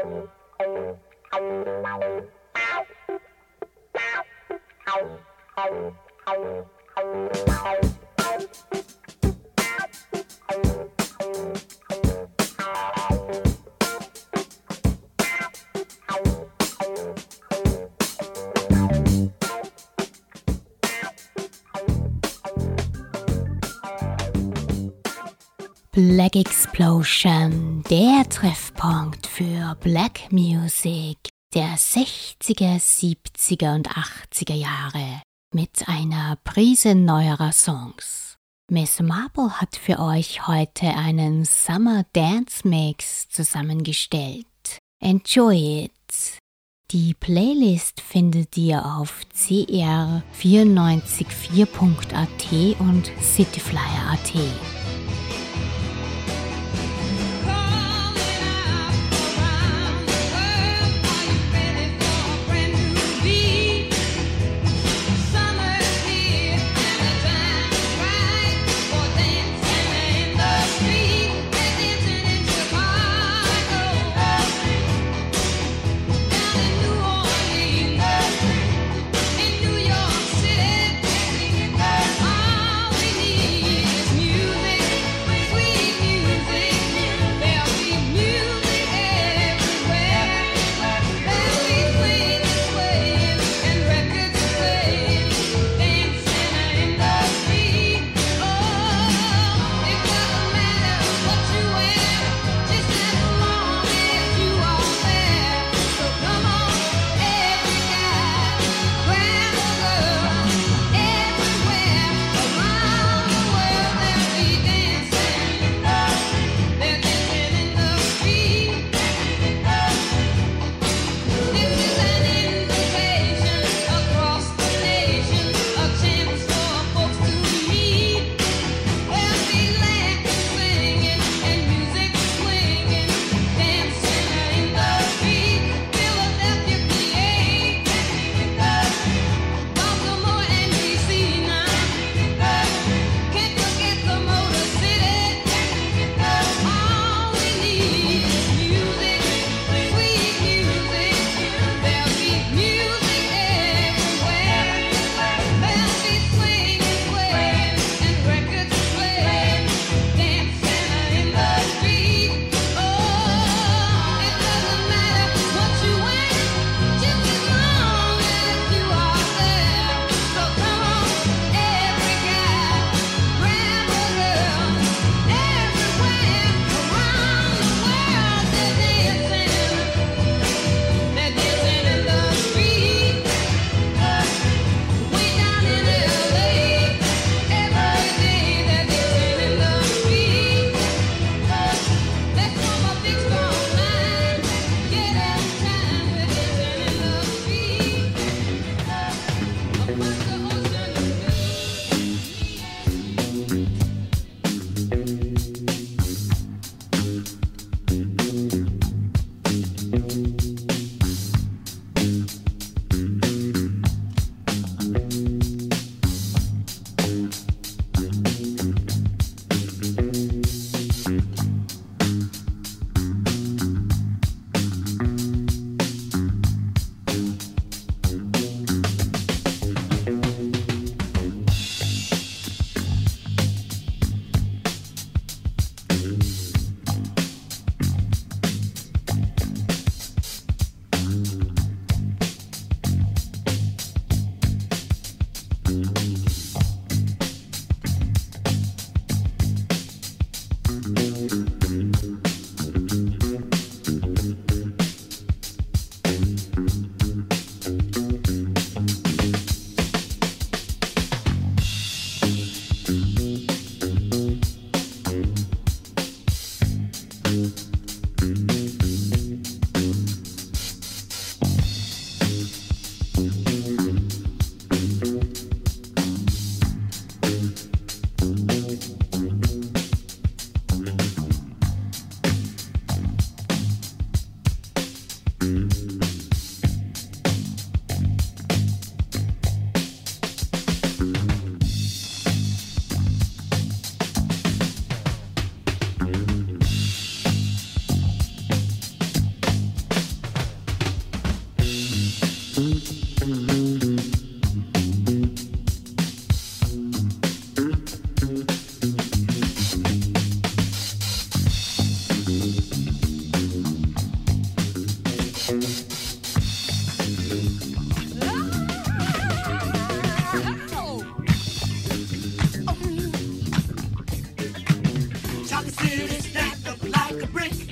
Thank you. Black Explosion, der Treffpunkt für Black Music der 60er, 70er und 80er Jahre mit einer Prise neuerer Songs. Miss Marple hat für euch heute einen Summer Dance Mix zusammengestellt. Enjoy it! Die Playlist findet ihr auf cr944.at und cityflyer.at. my neighbor, now you see the meat.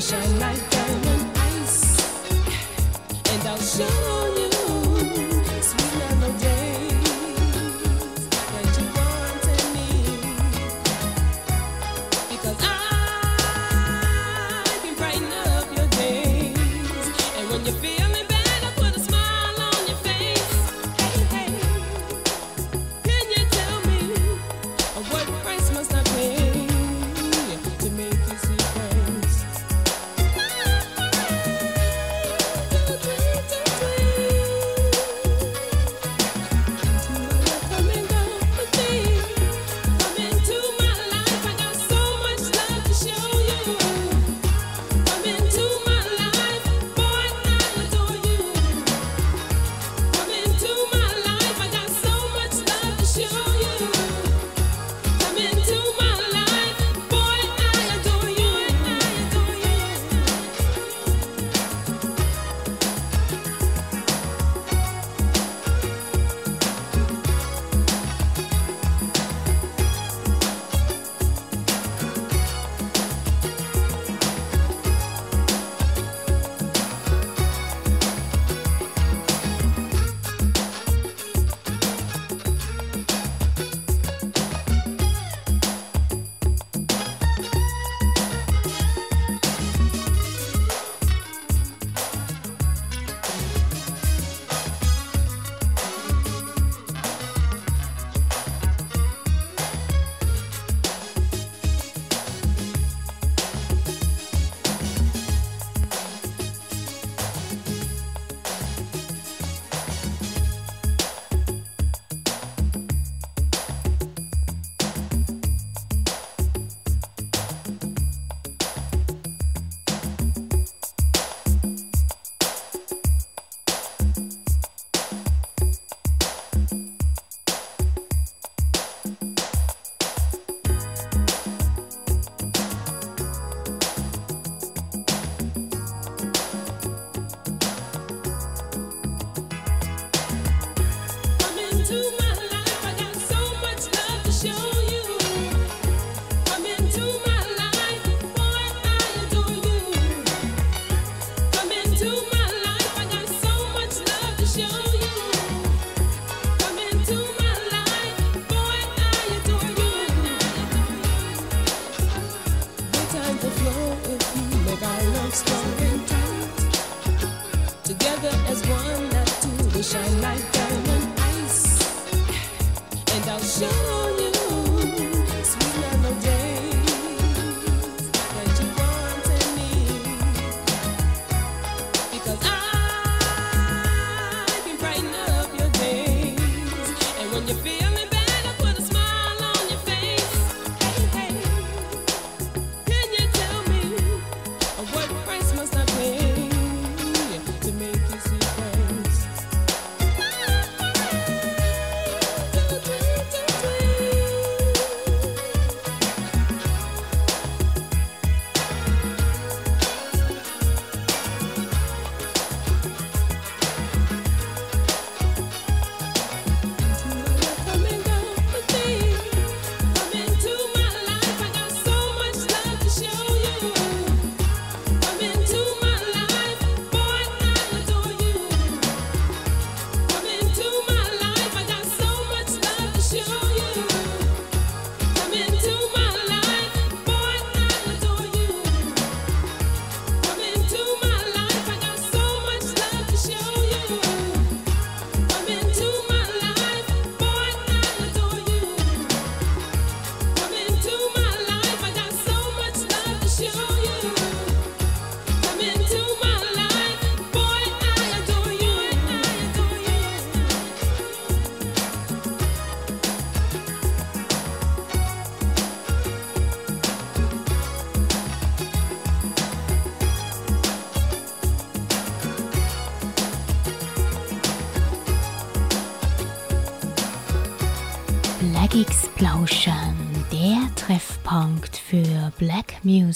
sunshine.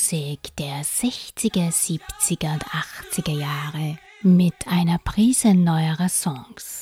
Musik der 60er, 70er und 80er Jahre mit einer Prise neuerer Songs.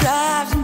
drives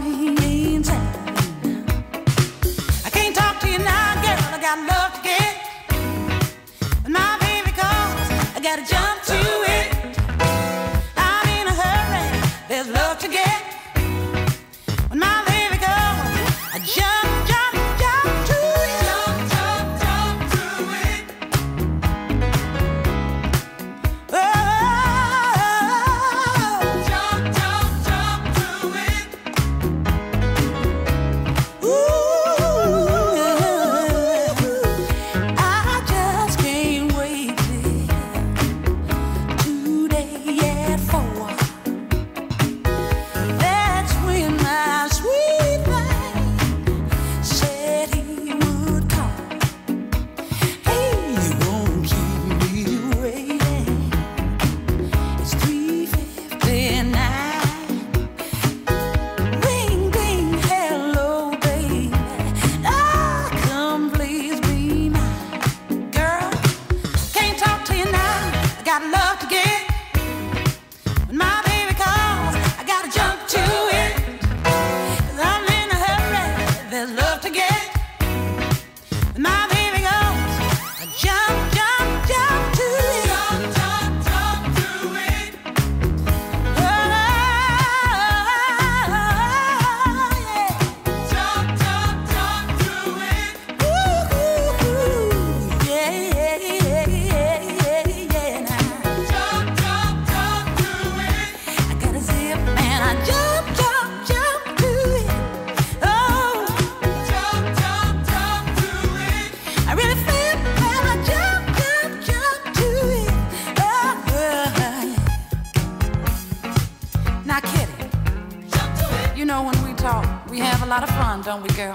don't we, girl?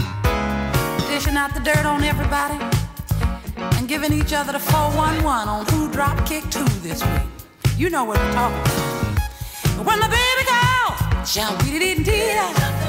Dishing out the dirt on everybody and giving each other the 411 on who drop kicked who this week. You know what we're talking about. When the baby girl, jump, dee dee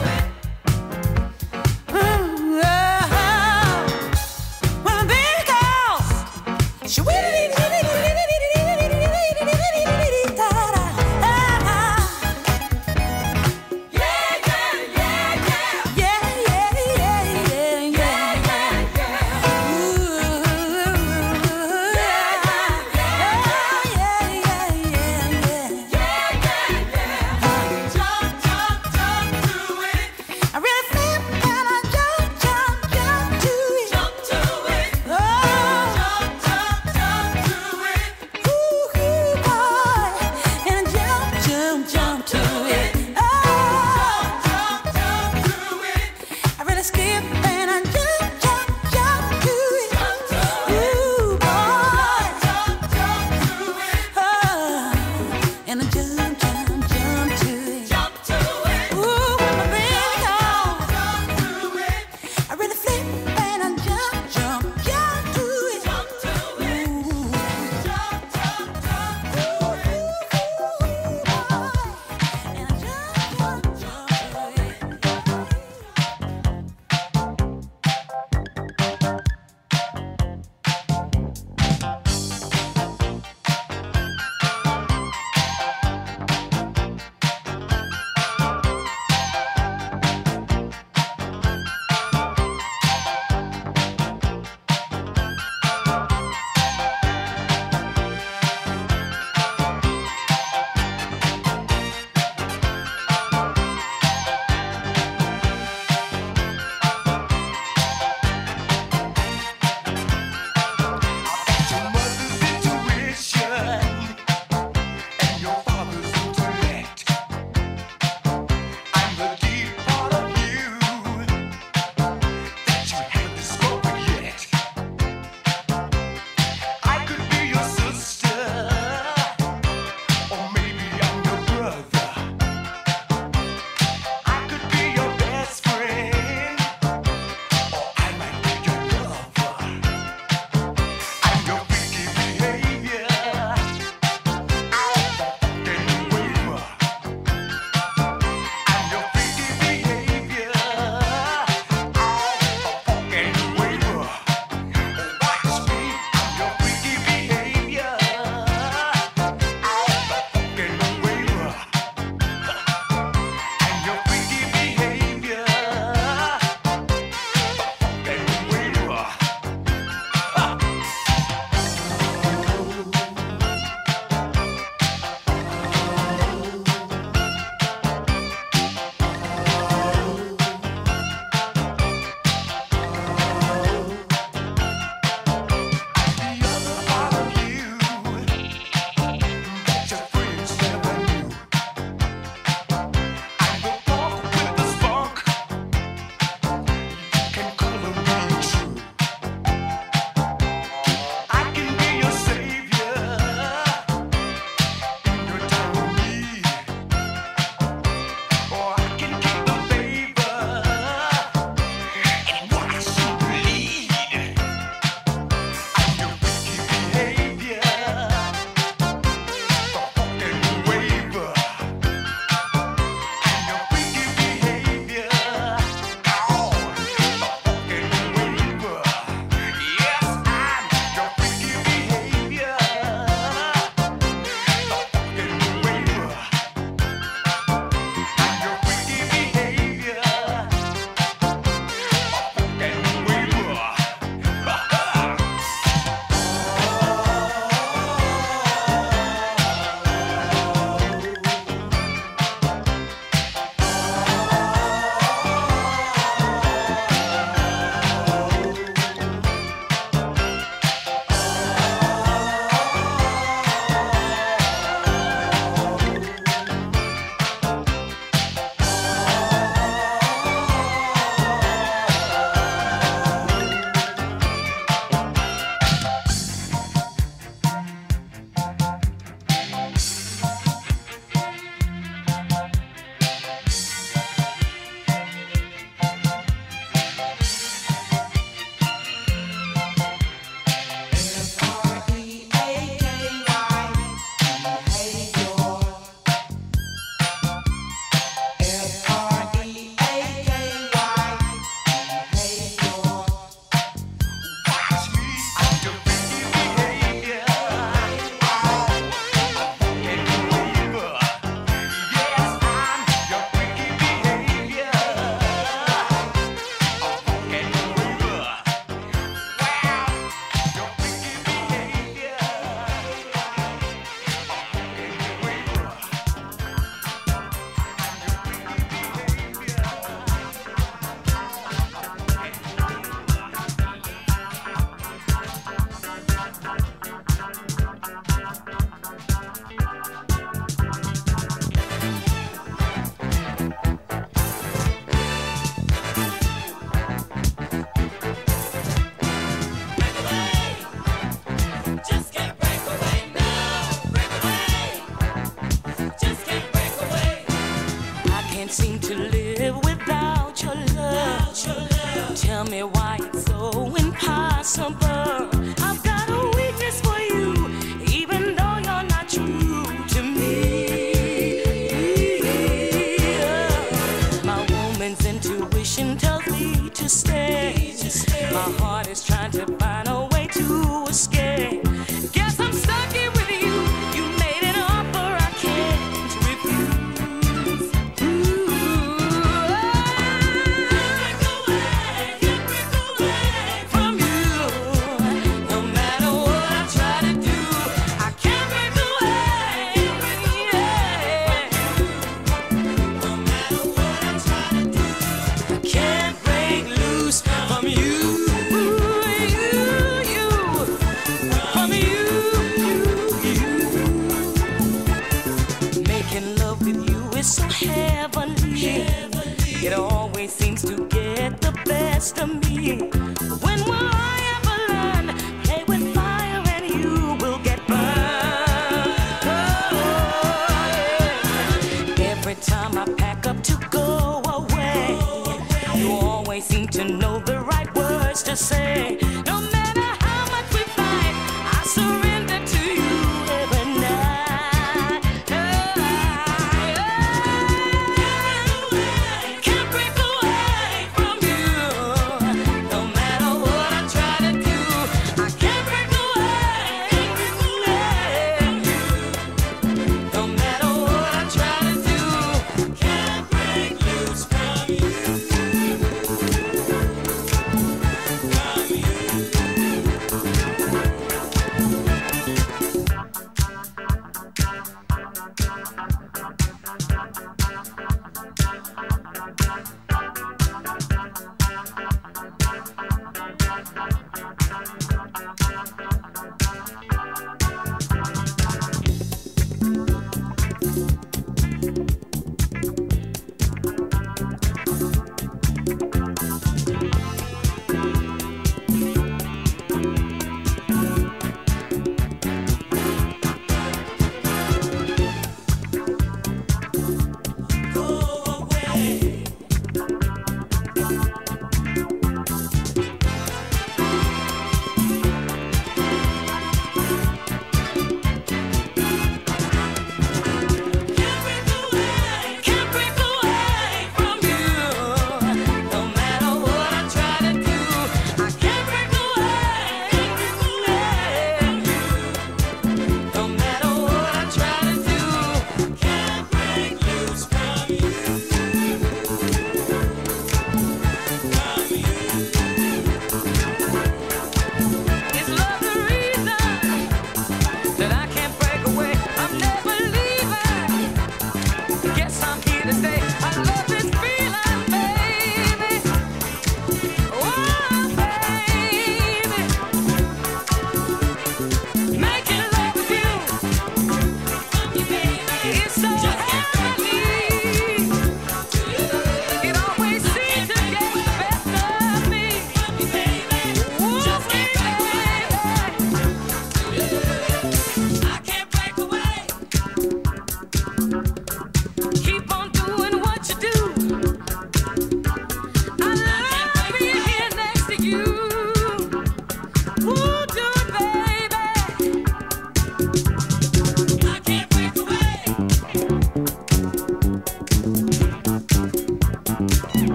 you.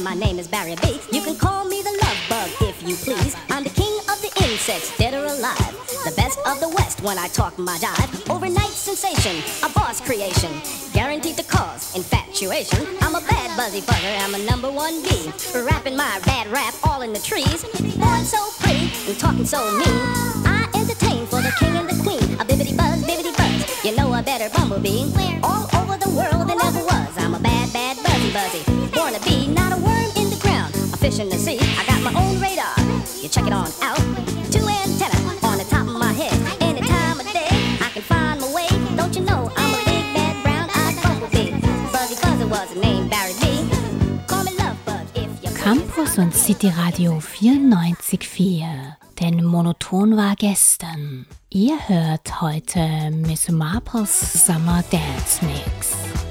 And my name is Barry B. You can call me the love bug if you please. I'm the king of the insects, dead or alive. The best of the West when I talk my jive. Overnight sensation, a boss creation. Guaranteed to cause infatuation. I'm a bad buzzy buzzer, I'm a number one bee. Rapping my bad rap all in the trees. Born so pretty and talking so mean. I entertain for the king and the queen. A bibbity buzz, bibbity buzz. You know a better bumblebee. All over the world Check it on out. Two antenna on the top of my head. Any time of day, I can find my way. Don't you know I'm a big bad brown eyed bumblebee? Buzzy Buzzer was the name Barry B. Call me Love Bug if you Campus und City Radio 94.4. Denn monoton war gestern. Ihr hört heute Miss Marples Summer Dance Mix.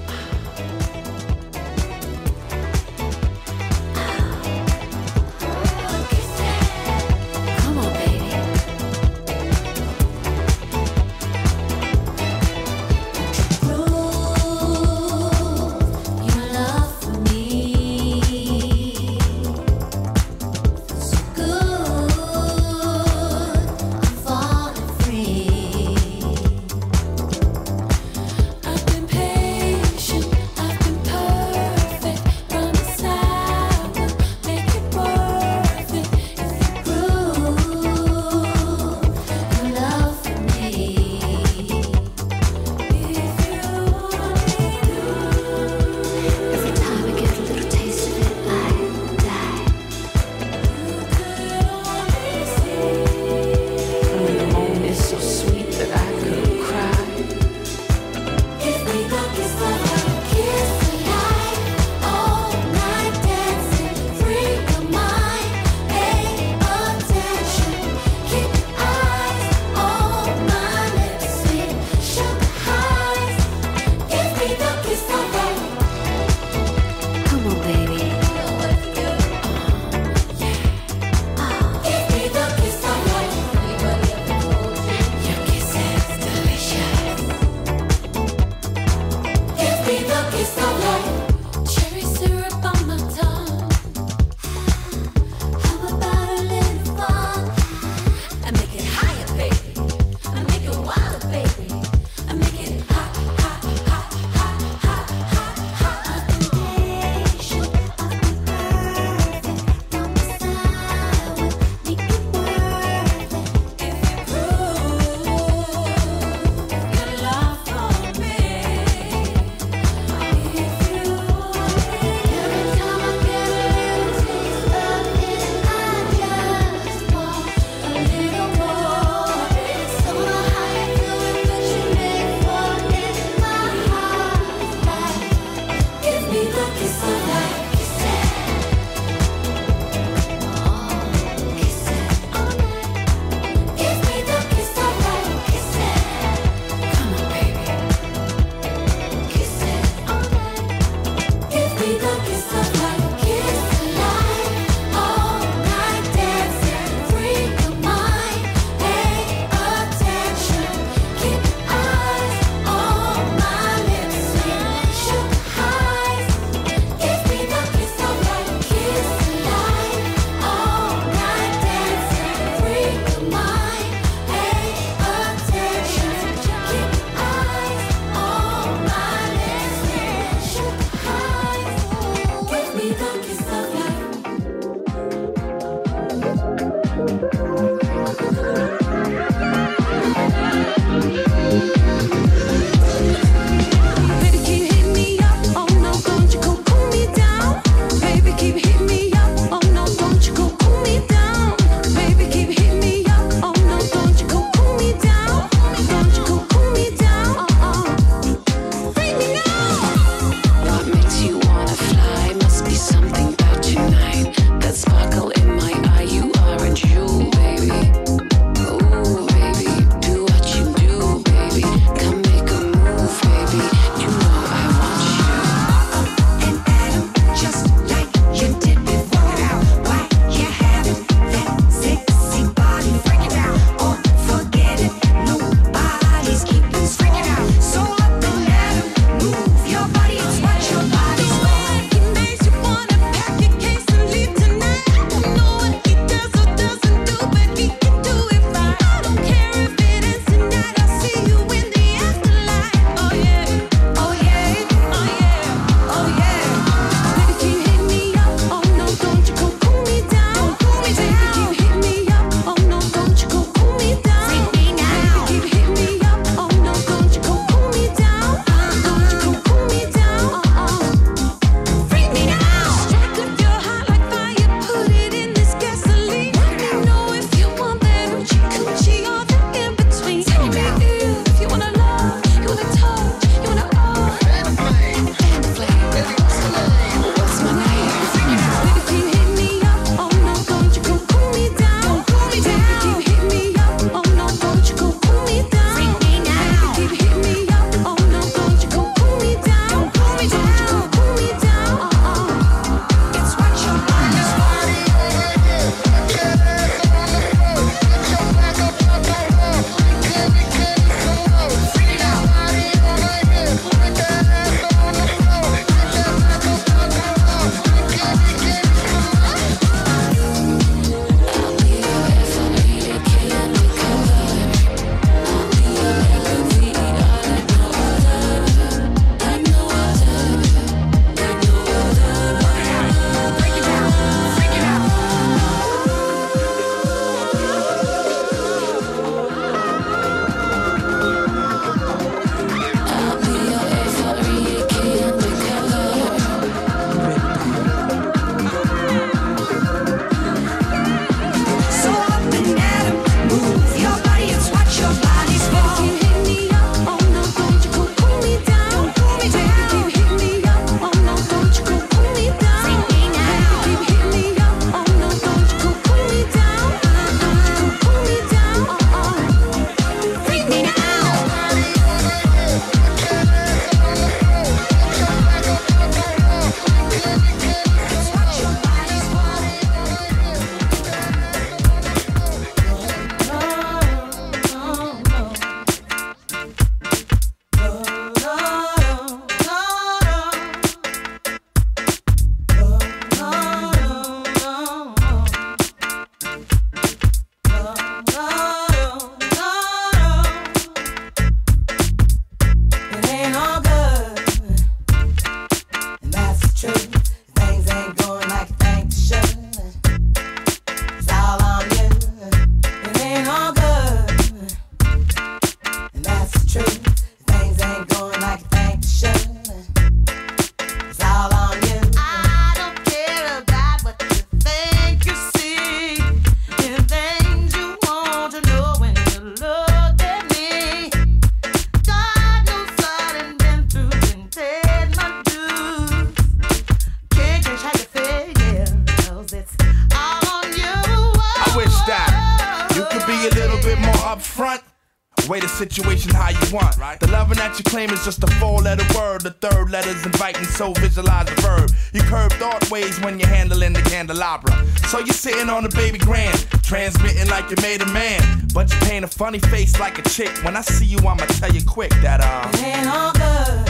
Funny face like a chick. When I see you, I'ma tell you quick that, uh. It ain't all good.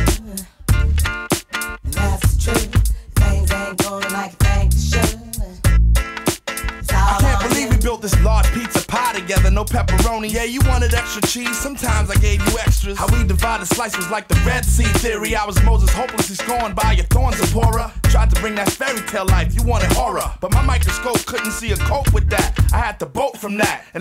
And that's the truth. Things ain't going like they should. I can't believe we built this large pizza pie together, no pepperoni. Yeah, you wanted extra cheese, sometimes I gave you extras. How we divided slice was like the Red Sea theory. I was Moses hopelessly scorned by your thorns, Zipporah. Tried to bring that fairy tale life, you wanted horror. But my microscope couldn't see a cope with that.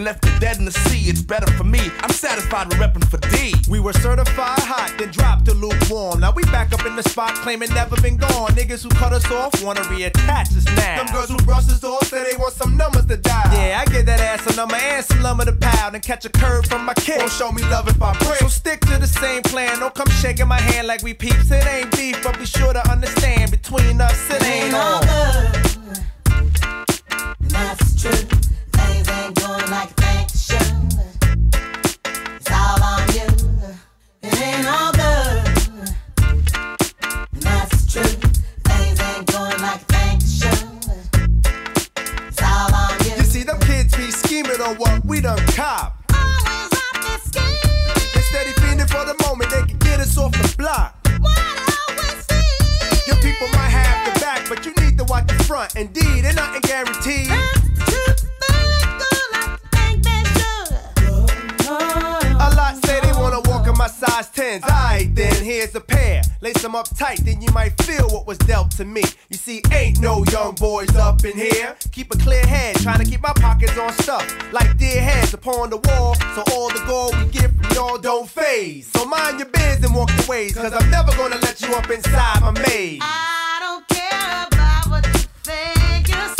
Left it dead in the sea. It's better for me. I'm satisfied with repping for D. We were certified hot, then dropped to lukewarm. Now we back up in the spot, claiming never been gone. Niggas who cut us off wanna reattach us now. Them girls who brush us off say they want some numbers to dial. Yeah, I get that ass a number and some lumber to pound and catch a curve from my kid. Won't show me love if I break. So stick to the same plan. Don't come shaking my hand like we peeps. It ain't beef, but be sure to understand between us it It ain't ain't all on. good. That's the we done cop. Always off the scheme. They steady fiending for the moment they can get us off the block. What always seems. Your people might have the back, but you need to watch the front. Indeed, and nothing guaranteed. A lot say they wanna walk in my size 10s. Alright, then here's a pair. Lace them up tight, then you might feel what was dealt to me. You see, ain't no young boys up in here. Keep a clear head, trying to keep my pockets on stuff. Like deer heads upon the wall, so all the gold we get from y'all don't faze. So mind your biz and walk your ways, cause I'm never gonna let you up inside my maze. I don't care about what you think you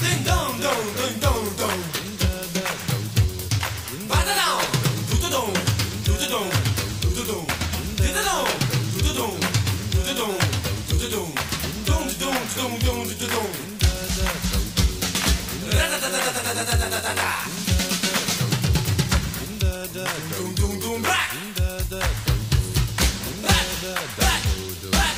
Ding dong dong ding dong. doom, doom, doom, doom. Doom, doom, doom, black. Black, black, black.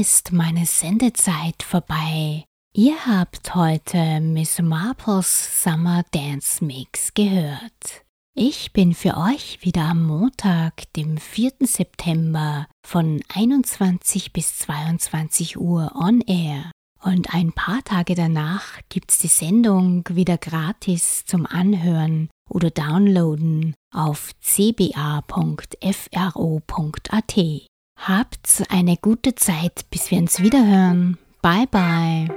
Ist meine Sendezeit vorbei. Ihr habt heute Miss Marples Summer Dance Mix gehört. Ich bin für euch wieder am Montag, dem 4. September von 21 bis 22 Uhr on air. Und ein paar Tage danach gibt's die Sendung wieder gratis zum Anhören oder Downloaden auf cba.fro.at. Habt eine gute Zeit, bis wir uns wiederhören. Bye bye.